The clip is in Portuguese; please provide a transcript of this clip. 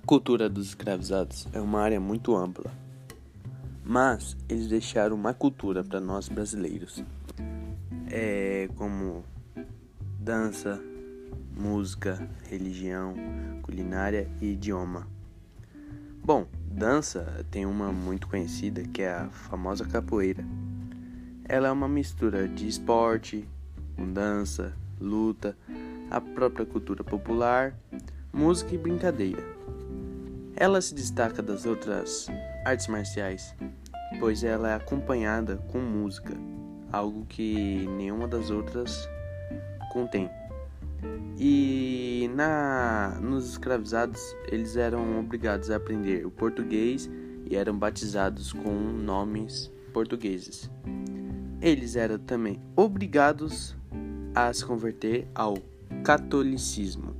cultura dos escravizados é uma área muito ampla, mas eles deixaram uma cultura para nós brasileiros, é como dança, música, religião, culinária e idioma. Bom, dança tem uma muito conhecida que é a famosa capoeira. Ela é uma mistura de esporte, com dança, luta, a própria cultura popular, música e brincadeira. Ela se destaca das outras artes marciais, pois ela é acompanhada com música, algo que nenhuma das outras contém. E na nos escravizados, eles eram obrigados a aprender o português e eram batizados com nomes portugueses. Eles eram também obrigados a se converter ao catolicismo.